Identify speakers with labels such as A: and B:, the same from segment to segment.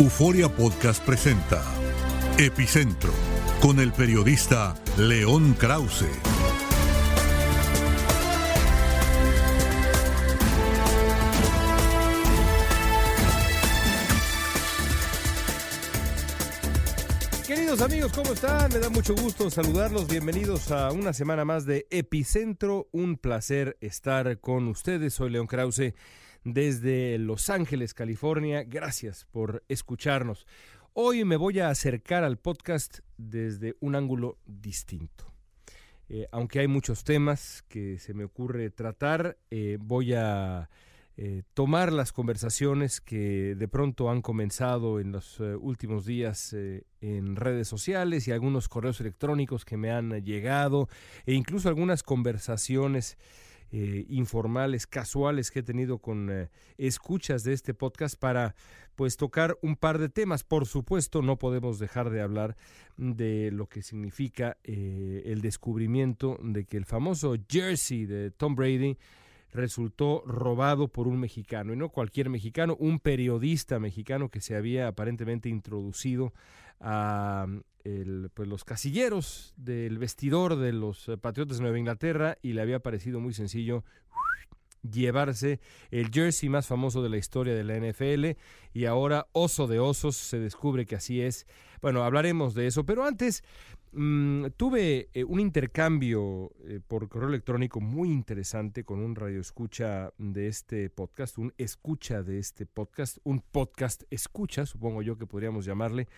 A: Euforia Podcast presenta Epicentro con el periodista León Krause.
B: Queridos amigos, ¿cómo están? Me da mucho gusto saludarlos. Bienvenidos a una semana más de Epicentro. Un placer estar con ustedes. Soy León Krause desde Los Ángeles, California. Gracias por escucharnos. Hoy me voy a acercar al podcast desde un ángulo distinto. Eh, aunque hay muchos temas que se me ocurre tratar, eh, voy a eh, tomar las conversaciones que de pronto han comenzado en los últimos días en redes sociales y algunos correos electrónicos que me han llegado e incluso algunas conversaciones informales, casuales que he tenido con escuchas de este podcast para pues tocar un par de temas. Por supuesto, no podemos dejar de hablar de lo que significa el descubrimiento de que el famoso jersey de Tom Brady resultó robado por un mexicano, y no cualquier mexicano, un periodista mexicano que se había aparentemente introducido a el, pues, los casilleros del vestidor de los eh, Patriotas de Nueva Inglaterra y le había parecido muy sencillo llevarse el jersey más famoso de la historia de la NFL y ahora oso de osos se descubre que así es. Bueno, hablaremos de eso, pero antes mm, tuve eh, un intercambio eh, por correo electrónico muy interesante con un radio escucha de este podcast, un escucha de este podcast, un podcast escucha, supongo yo que podríamos llamarle,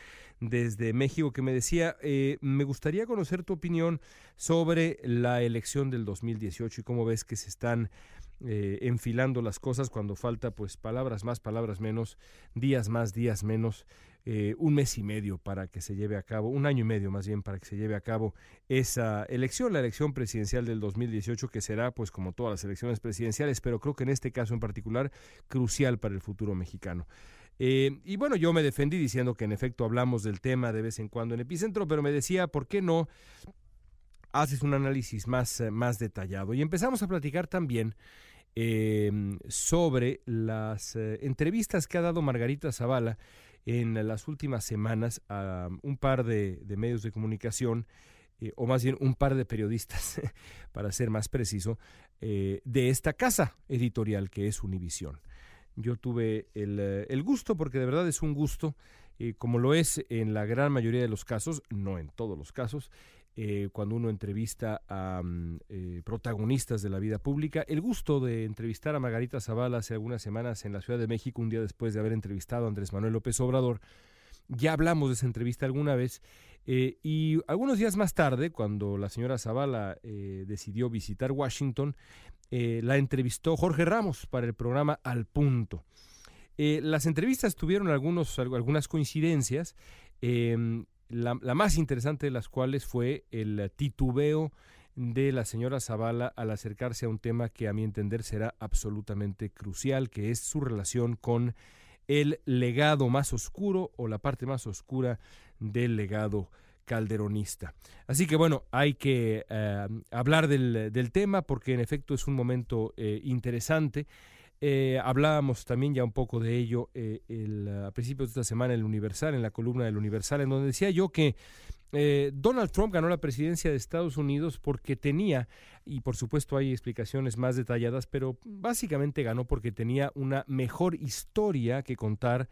B: desde México, que me decía, eh, me gustaría conocer tu opinión sobre la elección del 2018 y cómo ves que se están eh, enfilando las cosas cuando falta pues palabras más, palabras menos, días más, días menos, eh, un mes y medio para que se lleve a cabo, un año y medio más bien para que se lleve a cabo esa elección, la elección presidencial del 2018 que será pues como todas las elecciones presidenciales, pero creo que en este caso en particular crucial para el futuro mexicano. Eh, y bueno, yo me defendí diciendo que en efecto hablamos del tema de vez en cuando en Epicentro, pero me decía, ¿por qué no haces un análisis más, más detallado? Y empezamos a platicar también Em, sobre las eh, entrevistas que ha dado Margarita Zavala en las últimas semanas a un par de, medios de comunicación, eh, o más bien un par de periodistas, para ser más preciso, eh, de esta casa editorial que es Univisión. Yo tuve el, el, gusto, porque de verdad es un gusto, como lo es en la gran mayoría de los casos, no en todos los casos, eh, cuando uno entrevista a mm, eh, protagonistas de la vida pública. El gusto de entrevistar a Margarita Zavala hace algunas semanas en la Ciudad de México, un día después de haber entrevistado a Andrés Manuel López Obrador. Ya hablamos de esa entrevista alguna vez eh, y algunos días más tarde, cuando la señora Zavala decidió visitar Washington, la entrevistó Jorge Ramos para el programa Al Punto. Eh, las entrevistas tuvieron algunos, algunas coincidencias, em, la, más interesante de las cuales fue el titubeo de la señora Zavala al acercarse a un tema que a mi entender será absolutamente crucial, que es su relación con el legado más oscuro o la parte más oscura del legado calderonista. Así que bueno, hay que eh, hablar del, tema porque en efecto es un momento eh, interesante. Eh, hablábamos también ya un poco de ello el, a principios de esta semana en el Universal, en la columna del Universal, en donde decía yo que Donald Trump ganó la presidencia de Estados Unidos porque tenía, y por supuesto hay explicaciones más detalladas, pero básicamente ganó porque tenía una mejor historia que contar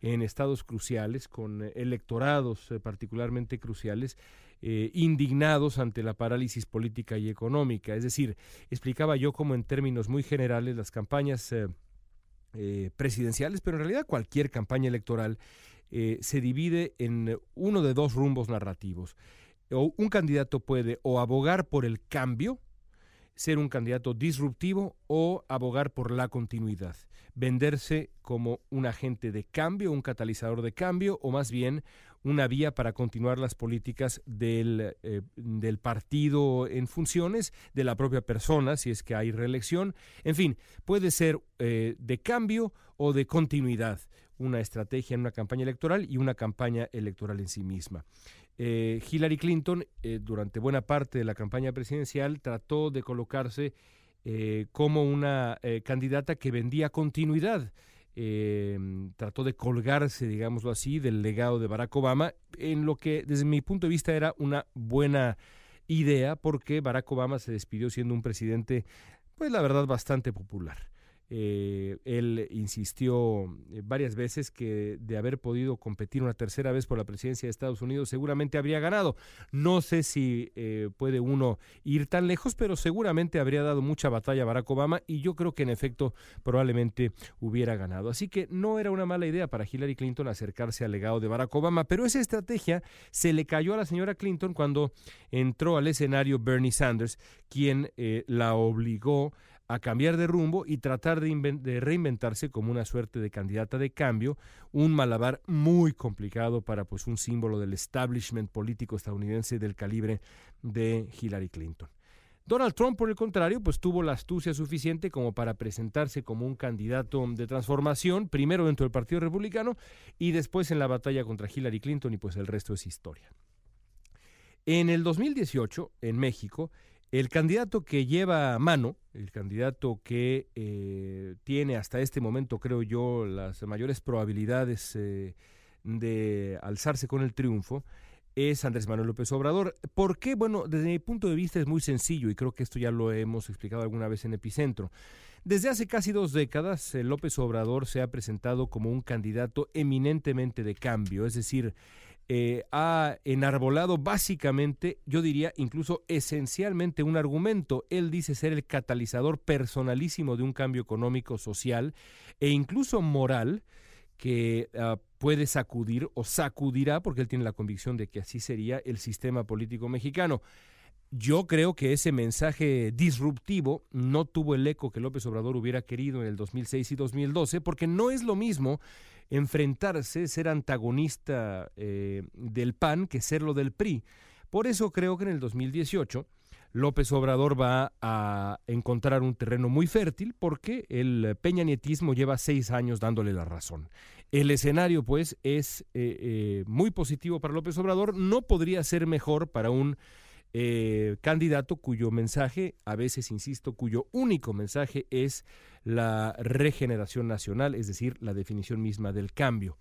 B: en estados cruciales, con eh, electorados eh, particularmente cruciales, eh, indignados ante la parálisis política y económica. Es decir, explicaba yo como en términos muy generales las campañas presidenciales, pero en realidad cualquier campaña electoral se divide en uno de dos rumbos narrativos. O un candidato puede o abogar por el cambio, ser un candidato disruptivo o abogar por la continuidad venderse como un agente de cambio, un catalizador de cambio, o más bien una vía para continuar las políticas del, eh, del, partido en funciones, de la propia persona, si es que hay reelección. En fin, puede ser eh, de cambio o de continuidad, una estrategia en una campaña electoral y una campaña electoral en sí misma. Eh, Hillary Clinton, durante buena parte de la campaña presidencial, trató de colocarse como una candidata que vendía continuidad. Eh, trató de colgarse, digámoslo así, del legado de Barack Obama, en lo que desde mi punto de vista era una buena idea, porque Barack Obama se despidió siendo un presidente, pues la verdad, bastante popular. Eh, él insistió eh, varias veces que de haber podido competir una tercera vez por la presidencia de Estados Unidos seguramente habría ganado. No sé si eh, puede uno ir tan lejos, pero seguramente habría dado mucha batalla a Barack Obama y yo creo que en efecto probablemente hubiera ganado. Así que no era una mala idea para Hillary Clinton acercarse al legado de Barack Obama, pero esa estrategia se le cayó a la señora Clinton cuando entró al escenario Bernie Sanders, quien la obligó a cambiar de rumbo y tratar de, reinventarse como una suerte de candidata de cambio, un malabar muy complicado para pues un símbolo del establishment político estadounidense del calibre de Hillary Clinton. Donald Trump, por el contrario, pues tuvo la astucia suficiente como para presentarse como un candidato de transformación, primero dentro del Partido Republicano y después en la batalla contra Hillary Clinton y pues el resto es historia. En el 2018, en México, el candidato que lleva a mano, el candidato que eh, tiene hasta este momento, creo yo, las mayores probabilidades eh, de alzarse con el triunfo, es Andrés Manuel López Obrador. ¿Por qué? Bueno, desde mi punto de vista es muy sencillo y creo que esto ya lo hemos explicado alguna vez en Epicentro. Desde hace casi dos décadas, eh, López Obrador se ha presentado como un candidato eminentemente de cambio, es decir, eh, ha enarbolado básicamente, yo diría incluso esencialmente un argumento. Él dice ser el catalizador personalísimo de un cambio económico, social e incluso moral que ah, puede sacudir o sacudirá, porque él tiene la convicción de que así sería el sistema político mexicano. Yo creo que ese mensaje disruptivo no tuvo el eco que López Obrador hubiera querido en el 2006 y 2012, porque no es lo mismo enfrentarse, ser antagonista eh, del PAN que serlo del PRI. Por eso creo que en el 2018 López Obrador va a encontrar un terreno muy fértil porque el peñanietismo lleva seis años dándole la razón. El escenario, pues, es eh, eh, muy positivo para López Obrador. No podría ser mejor para un eh, candidato cuyo mensaje, a veces insisto, cuyo único mensaje es la regeneración nacional, es decir, la definición misma del cambio.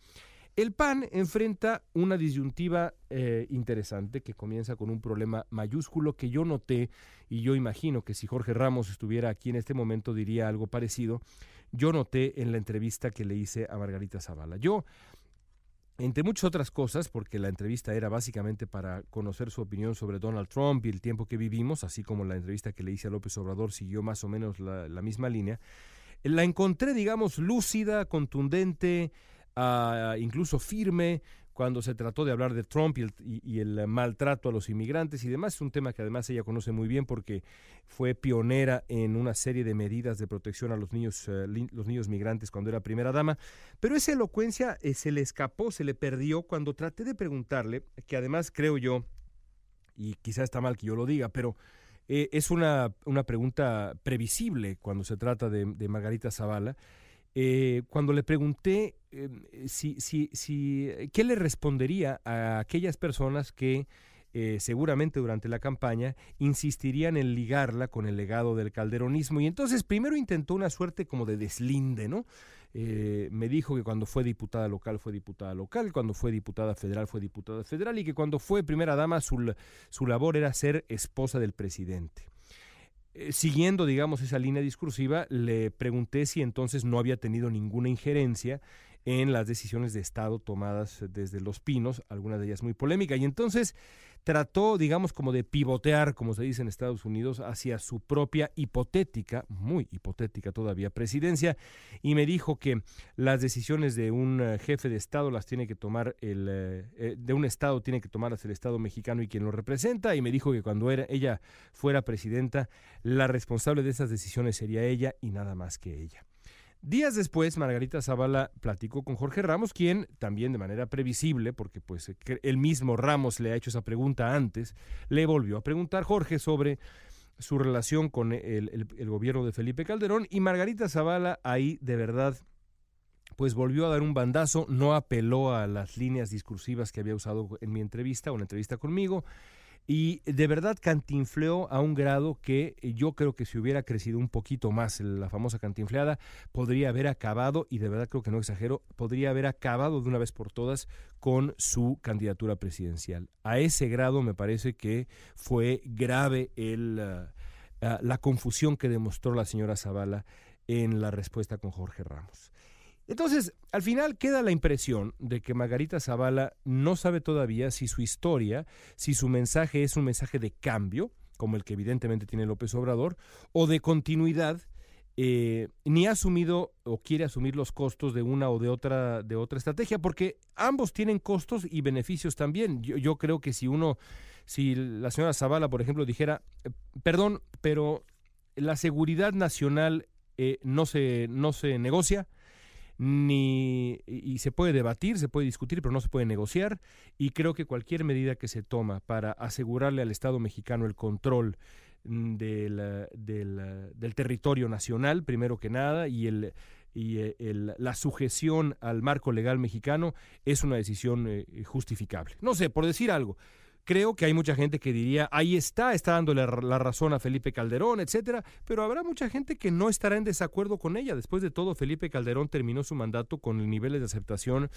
B: El PAN enfrenta una disyuntiva eh, interesante que comienza con un problema mayúsculo que yo noté y yo imagino que si Jorge Ramos estuviera aquí en este momento diría algo parecido. Yo noté en la entrevista que le hice a Margarita Zavala. Yo entre muchas otras cosas, porque la entrevista era básicamente para conocer su opinión sobre Donald Trump y el tiempo que vivimos, así como la entrevista que le hice a López Obrador siguió más o menos la, misma línea, la encontré, digamos, lúcida, contundente, ah, incluso firme, cuando se trató de hablar de Trump y el, maltrato a los inmigrantes y demás. Es un tema que además ella conoce muy bien porque fue pionera en una serie de medidas de protección a los niños, eh, los niños migrantes cuando era primera dama. Pero esa elocuencia eh, se le escapó, se le perdió cuando traté de preguntarle, que además creo yo, y quizás está mal que yo lo diga, pero eh, es una, una, pregunta previsible cuando se trata de, de Margarita Zavala. Eh, cuando le pregunté eh, si, si, si, qué le respondería a aquellas personas que eh, seguramente durante la campaña insistirían en ligarla con el legado del calderonismo. Y entonces primero intentó una suerte como de deslinde, ¿no? me dijo que cuando fue diputada local fue diputada local, cuando fue diputada federal fue diputada federal y que cuando fue primera dama su, su labor era ser esposa del presidente. Eh, siguiendo, digamos, esa línea discursiva, le pregunté si entonces no había tenido ninguna injerencia en las decisiones de Estado tomadas desde Los Pinos, algunas de ellas muy polémicas. Y entonces trató, digamos, como de pivotear, como se dice en Estados Unidos, hacia su propia hipotética, muy hipotética todavía, presidencia, y me dijo que las decisiones de un eh, jefe de Estado las tiene que tomar el, eh, eh, de un Estado tiene que tomarlas el Estado mexicano y quien lo representa, y me dijo que cuando era, ella fuera presidenta, la responsable de esas decisiones sería ella y nada más que ella. Días después, Margarita Zavala platicó con Jorge Ramos, quien también de manera previsible, porque pues el mismo Ramos le ha hecho esa pregunta antes, le volvió a preguntar Jorge sobre su relación con el, gobierno de Felipe Calderón y Margarita Zavala ahí de verdad pues volvió a dar un bandazo, no apeló a las líneas discursivas que había usado en mi entrevista o en la entrevista conmigo, y de verdad cantinfleó a un grado que yo creo que si hubiera crecido un poquito más la famosa cantinfleada, podría haber acabado, y de verdad creo que no exagero, podría haber acabado de una vez por todas con su candidatura presidencial. A ese grado me parece que fue grave el, ah, la confusión que demostró la señora Zavala en la respuesta con Jorge Ramos. Entonces, al final queda la impresión de que Margarita Zavala no sabe todavía si su historia, si su mensaje es un mensaje de cambio, como el que evidentemente tiene López Obrador, o de continuidad, eh, ni ha asumido o quiere asumir los costos de una o de otra, de otra estrategia, porque ambos tienen costos y beneficios también. Yo, creo que si uno, si la señora Zavala, por ejemplo, dijera, eh, perdón, pero la seguridad nacional eh, no, se, no se negocia, ni y se puede debatir, se puede discutir, pero no se puede negociar y creo que cualquier medida que se toma para asegurarle al Estado mexicano el control mm, del, del, territorio nacional, primero que nada, y el y eh, la sujeción al marco legal mexicano es una decisión eh, justificable. No sé, por decir algo, Creo que hay mucha gente que diría, ahí está, está dándole la razón a Felipe Calderón, etcétera, pero habrá mucha gente que no estará en desacuerdo con ella. Después de todo, Felipe Calderón terminó su mandato con niveles de aceptación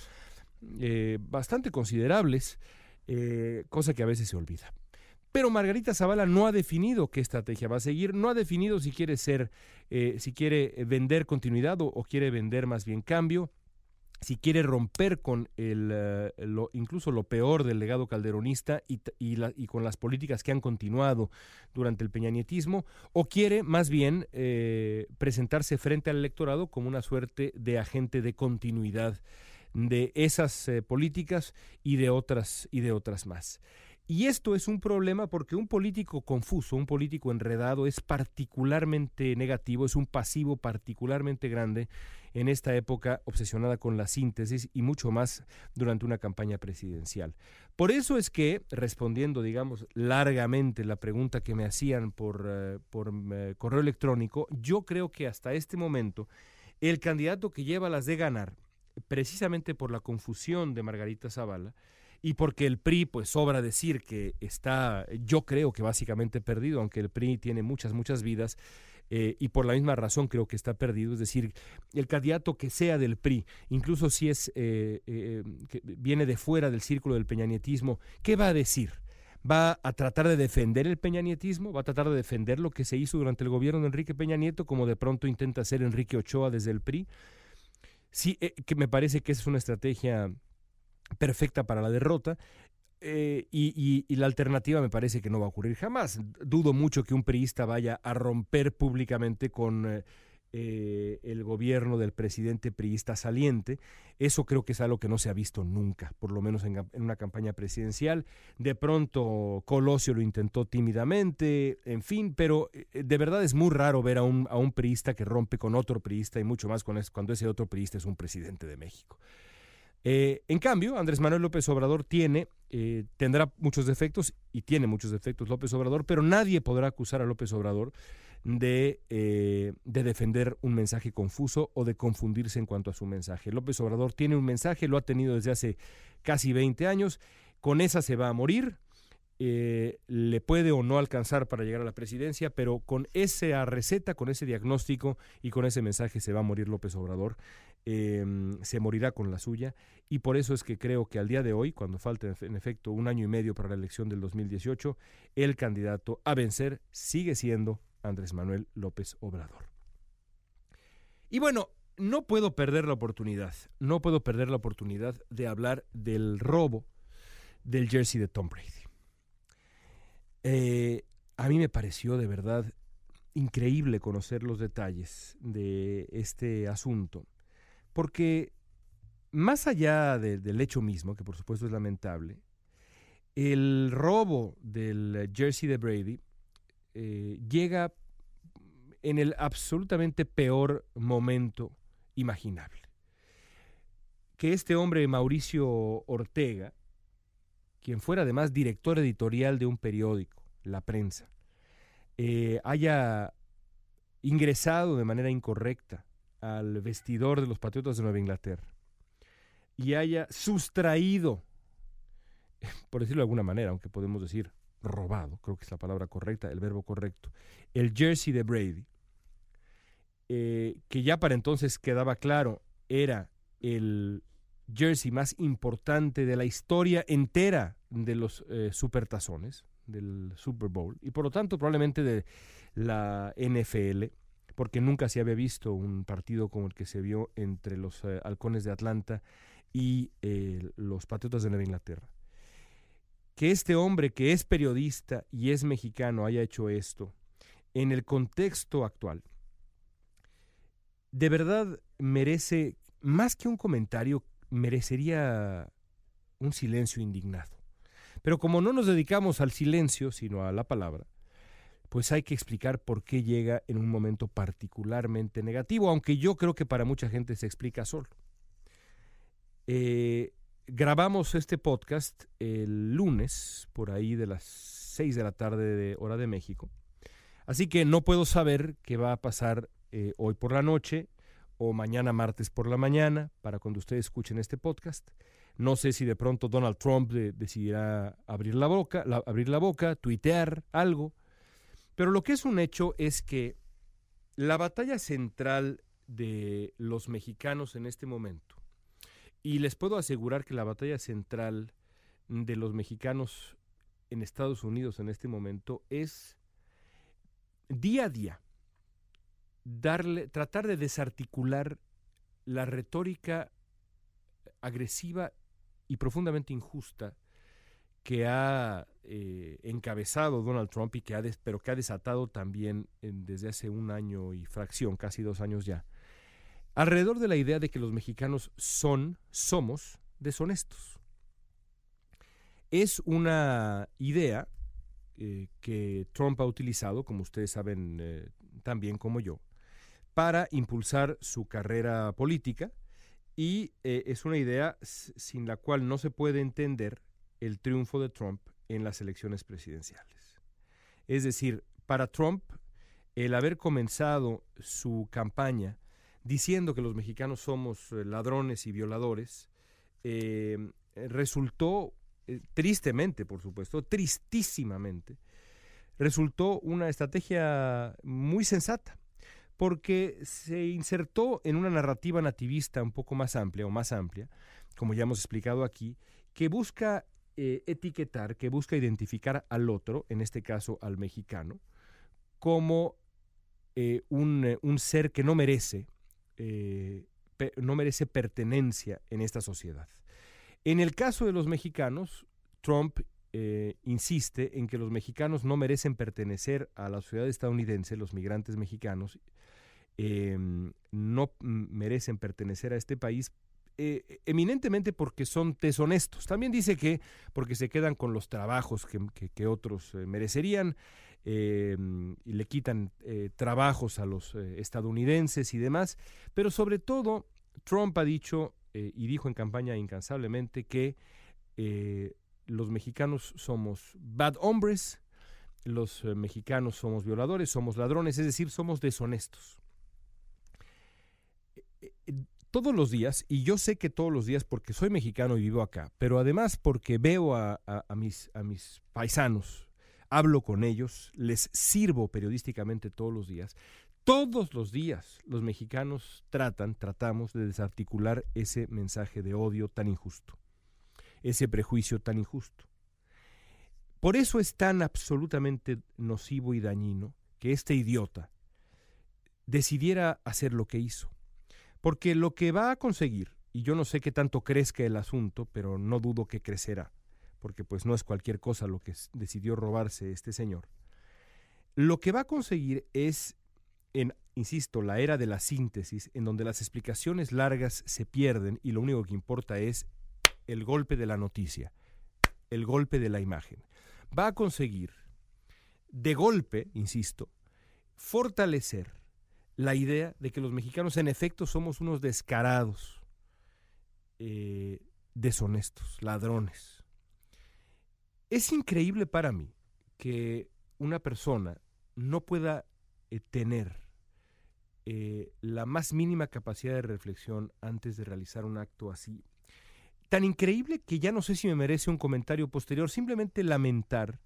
B: eh, bastante considerables, eh, cosa que a veces se olvida. Pero Margarita Zavala no ha definido qué estrategia va a seguir, no ha definido si quiere ser, eh, si quiere vender continuidad o, quiere vender más bien cambio si quiere romper con el, eh, lo, incluso lo peor del legado calderonista y, y, con las políticas que han continuado durante el peñanietismo, o quiere más bien eh, presentarse frente al electorado como una suerte de agente de continuidad de esas eh, políticas y de otras y de otras más. Y esto es un problema porque un político confuso, un político enredado es particularmente negativo, es un pasivo particularmente grande en esta época obsesionada con la síntesis y mucho más durante una campaña presidencial. Por eso es que, respondiendo, digamos, largamente la pregunta que me hacían por, eh, por eh, correo electrónico, yo creo que hasta este momento el candidato que lleva las de ganar, precisamente por la confusión de Margarita Zavala, y porque el PRI, pues sobra decir que está, yo creo que básicamente perdido, aunque el PRI tiene muchas, muchas vidas, eh, y por la misma razón creo que está perdido. Es decir, el candidato que sea del PRI, incluso si es eh, eh, que viene de fuera del círculo del peñanietismo, ¿qué va a decir? ¿Va a tratar de defender el peñanietismo? ¿Va a tratar de defender lo que se hizo durante el gobierno de Enrique Peña Nieto, como de pronto intenta hacer Enrique Ochoa desde el PRI? Sí, que me parece que es una estrategia perfecta para la derrota. Eh, y, la alternativa me parece que no va a ocurrir jamás. Dudo mucho que un priista vaya a romper públicamente con, eh, eh, el gobierno del presidente priista saliente. Eso creo que es algo que no se ha visto nunca, por lo menos en, una campaña presidencial. De pronto Colosio lo intentó tímidamente, en fin, pero de verdad es muy raro ver a un, a un priista que rompe con otro priista y mucho más cuando ese otro priista es un presidente de México. Eh, en cambio, Andrés Manuel López Obrador tiene, tendrá muchos defectos y tiene muchos defectos López Obrador, pero nadie podrá acusar a López Obrador de, eh, de, defender un mensaje confuso o de confundirse en cuanto a su mensaje. López Obrador tiene un mensaje, lo ha tenido desde hace casi 20 años, con esa se va a morir, eh, le puede o no alcanzar para llegar a la presidencia, pero con esa receta, con ese diagnóstico y con ese mensaje se va a morir López Obrador. Em, se morirá con la suya y por eso es que creo que al día de hoy, cuando falta en efecto un año y medio para la elección del 2018, el candidato a vencer sigue siendo Andrés Manuel López Obrador. Y bueno, no puedo perder la oportunidad, no puedo perder la oportunidad de hablar del robo del jersey de Tom Brady. Eh, a mí me pareció de verdad increíble conocer los detalles de este asunto, porque más allá del hecho mismo, que por supuesto es lamentable, el robo del jersey de Brady eh, llega en el absolutamente peor momento imaginable. Que este hombre, Mauricio Ortega, quien fuera además director editorial de un periódico, La Prensa, eh, haya ingresado de manera incorrecta al vestidor de los Patriotas de Nueva Inglaterra y haya sustraído, por decirlo de alguna manera, aunque podemos decir robado, creo que es la palabra correcta, el verbo correcto, el jersey de Brady, eh, que ya para entonces quedaba claro, era el jersey más importante de la historia entera de los eh, supertazones, del Super Bowl, y por lo tanto probablemente de la NFL, porque nunca se había visto un partido como el que se vio entre los eh, halcones de Atlanta y los Patriotas de Nueva Inglaterra que este hombre que es periodista y es mexicano haya hecho esto en el contexto actual, de verdad merece, más que un comentario, merecería un silencio indignado. Pero como no nos dedicamos al silencio, sino a la palabra, pues hay que explicar por qué llega en un momento particularmente negativo, aunque yo creo que para mucha gente se explica solo. Eh, Grabamos este podcast el lunes, por ahí de las 6 de la tarde de hora de México. Así que no puedo saber qué va a pasar eh, hoy por la noche o mañana martes por la mañana para cuando ustedes escuchen este podcast. No sé si de pronto Donald Trump decidirá abrir la boca, abrir la boca, tuitear algo. Pero lo que es un hecho es que la batalla central de los mexicanos en este momento y les puedo asegurar que la batalla central de los mexicanos en Estados Unidos en este momento es día a día darle, tratar de desarticular la retórica agresiva y profundamente injusta que ha eh, encabezado Donald Trump y que ha pero que ha desatado también desde hace un año y fracción, casi dos años ya, alrededor de la idea de que los mexicanos son, somos deshonestos. Es una idea eh, que Trump ha utilizado, como ustedes saben eh, tan bien como yo, para impulsar su carrera política y eh, es una idea sin la cual no se puede entender el triunfo de Trump en las elecciones presidenciales. Es decir, para Trump, el haber comenzado su campaña diciendo que los mexicanos somos eh, ladrones y violadores, eh, resultó, eh, tristemente por supuesto, tristísimamente, resultó una estrategia muy sensata, porque se insertó en una narrativa nativista un poco más amplia o más amplia, como ya hemos explicado aquí, que busca etiquetar, que busca identificar al otro, en este caso al mexicano, como un, un ser que no merece eh, no merece pertenencia en esta sociedad. En el caso de los mexicanos, Trump eh, insiste en que los mexicanos no merecen pertenecer a la sociedad estadounidense, los migrantes mexicanos, em, no merecen pertenecer a este país eh, eminentemente porque son deshonestos. También dice que porque se quedan con los trabajos que, otros eh, merecerían em, y le quitan eh, trabajos a los estadounidenses y demás. Pero sobre todo, Trump ha dicho y dijo en campaña incansablemente que los mexicanos somos bad hombres, los mexicanos somos violadores, somos ladrones, es decir, somos deshonestos todos los días, y yo sé que todos los días porque soy mexicano y vivo acá, pero además porque veo a, mis, a mis paisanos, hablo con ellos, les sirvo periodísticamente todos los días, todos los días los mexicanos tratan, tratamos de desarticular ese mensaje de odio tan injusto, ese prejuicio tan injusto. Por eso es tan absolutamente nocivo y dañino que este idiota decidiera hacer lo que hizo porque lo que va a conseguir, y yo no sé qué tanto crezca el asunto, pero no dudo que crecerá, porque pues no es cualquier cosa lo que decidió robarse este señor, lo que va a conseguir es, en, insisto, la era de la síntesis, en donde las explicaciones largas se pierden y lo único que importa es el golpe de la noticia, el golpe de la imagen. Va a conseguir, de golpe, insisto, fortalecer la idea de que los mexicanos en efecto somos unos descarados, eh, deshonestos, ladrones. Es increíble para mí que una persona no pueda eh, tener eh, la más mínima capacidad de reflexión antes de realizar un acto así. Tan increíble que ya no sé si me merece un comentario posterior, simplemente lamentar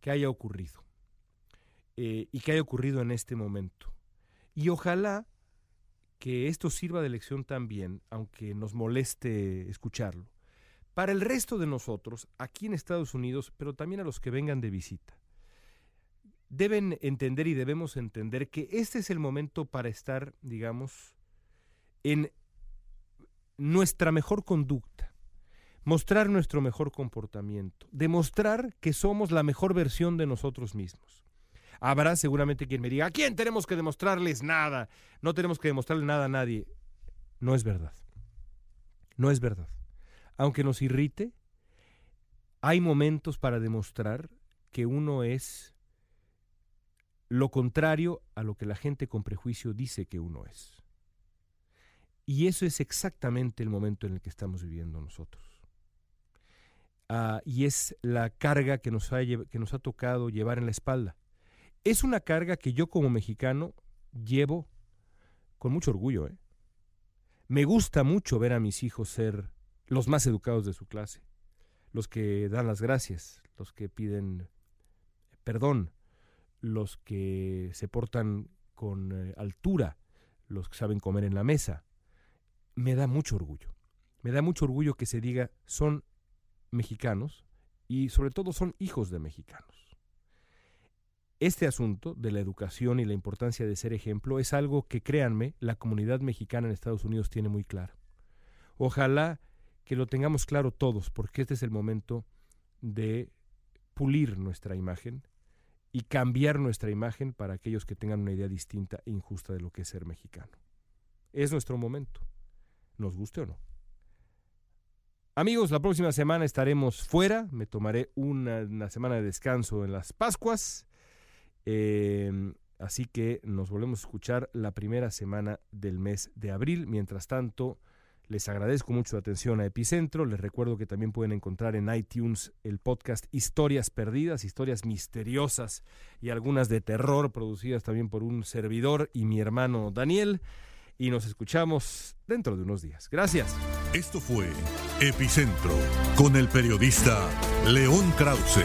B: que haya ocurrido y que haya ocurrido en este momento. Y ojalá que esto sirva de lección también, aunque nos moleste escucharlo, para el resto de nosotros aquí en Estados Unidos, pero también a los que vengan de visita. Deben entender y debemos entender que este es el momento para estar, digamos, en nuestra mejor conducta, mostrar nuestro mejor comportamiento, demostrar que somos la mejor versión de nosotros mismos. Habrá seguramente quien me diga, ¿a quién tenemos que demostrarles nada? No tenemos que demostrarle nada a nadie. No es verdad. No es verdad. Aunque nos irrite, hay momentos para demostrar que uno es lo contrario a lo que la gente con prejuicio dice que uno es. Y eso es exactamente el momento en el que estamos viviendo nosotros. Ah, y es la carga que nos, ha, que nos ha tocado llevar en la espalda. Es una carga que yo como mexicano llevo con mucho orgullo. ¿eh? Me gusta mucho ver a mis hijos ser los más educados de su clase, los que dan las gracias, los que piden perdón, los que se portan con eh, altura, los que saben comer en la mesa. Me da mucho orgullo. Me da mucho orgullo que se diga son mexicanos y sobre todo son hijos de mexicanos. Este asunto de la educación y la importancia de ser ejemplo es algo que, créanme, la comunidad mexicana en Estados Unidos tiene muy claro. Ojalá que lo tengamos claro todos, porque este es el momento de pulir nuestra imagen y cambiar nuestra imagen para aquellos que tengan una idea distinta e injusta de lo que es ser mexicano. Es nuestro momento, nos guste o no. Amigos, la próxima semana estaremos fuera, me tomaré una, una semana de descanso en las Pascuas Em, así que nos volvemos a escuchar la primera semana del mes de abril. Mientras tanto, les agradezco mucho la atención a Epicentro. Les recuerdo que también pueden encontrar en iTunes el podcast Historias Perdidas, historias misteriosas y algunas de terror producidas también por un servidor y mi hermano Daniel. Y nos escuchamos dentro de unos días. Gracias.
A: Esto fue Epicentro con el periodista León Krause.